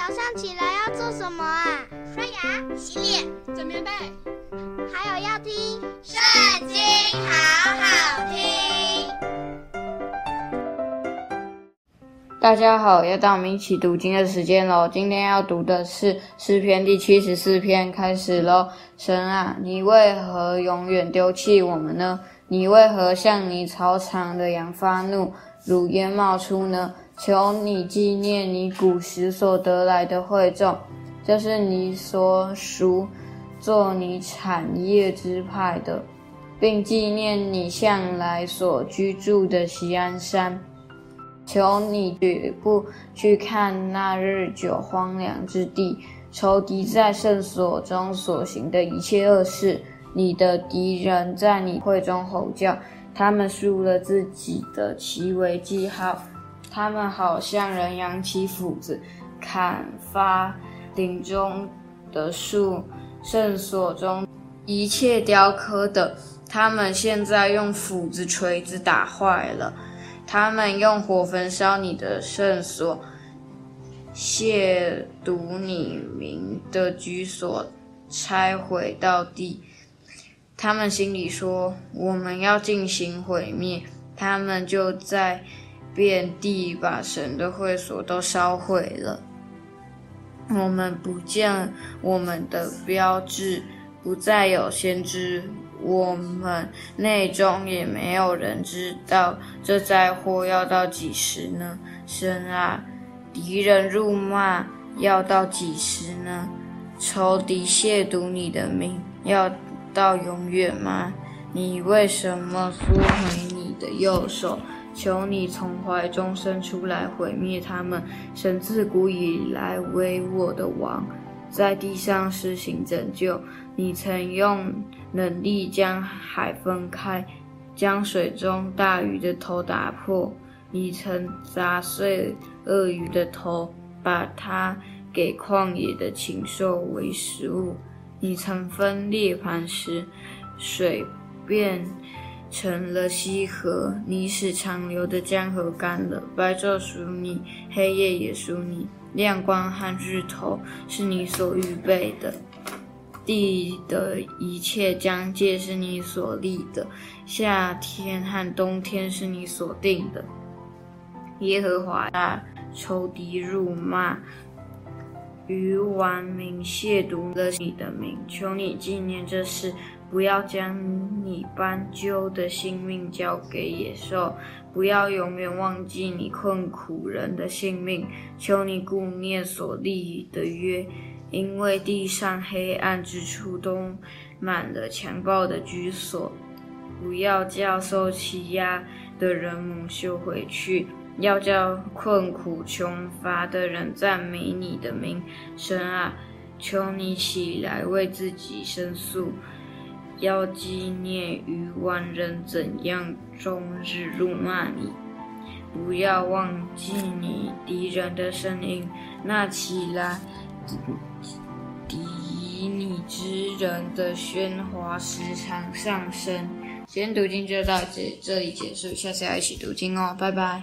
早上起来要做什么啊？刷牙、洗脸、整棉被，还有要听《圣经》，好好听。大家好，又到我们一起读经的时间喽。今天要读的是诗篇第七十四篇，开始喽。神啊，你为何永远丢弃我们呢？你为何向你草场的羊发怒，如烟冒出呢？求你纪念你古时所得来的惠众，这是你所属做你产业支派的，并纪念你向来所居住的锡安山。求你绝不去看那日久荒凉之地，仇敌在圣所中所行的一切恶事。你的敌人在你会中吼叫，他们竖了自己的旗为记号。他们好像人扬起斧子，砍伐林中的树，圣所中一切雕刻的，他们现在用斧子、锤子打坏了。他们用火焚烧你的圣所，亵渎你名的居所，拆毁到地。他们心里说：“我们要进行毁灭。”他们就在。遍地把神的会所都烧毁了。我们不见我们的标志，不再有先知。我们内中也没有人知道这灾祸要到几时呢？神啊，敌人辱骂要到几时呢？仇敌亵渎你的名要到永远吗？你为什么缩回你的右手？求你从怀中伸出来，毁灭他们。神自古以来为我的王，在地上施行拯救。你曾用能力将海分开，将水中大鱼的头打破。你曾砸碎鳄鱼的头，把它给旷野的禽兽为食物。你曾分裂磐石，水变。成了溪河，你使长流的江河干了。白昼属你，黑夜也属你。亮光和日头是你所预备的，地的一切疆界是你所立的。夏天和冬天是你所定的。耶和华啊，仇敌辱骂，于顽民亵渎了你的名，求你纪念这事。不要将你斑鸠的性命交给野兽，不要永远忘记你困苦人的性命。求你顾念所立的约，因为地上黑暗之处都满了强暴的居所。不要叫受欺压的人蒙羞回去，要叫困苦穷乏的人赞美你的名。神啊，求你起来为自己申诉。要纪念于万人怎样终日辱骂你，不要忘记你敌人的声音，那起来敌你之人的喧哗时常上升。今天读经就到这这里结束，下次要一起读经哦，拜拜。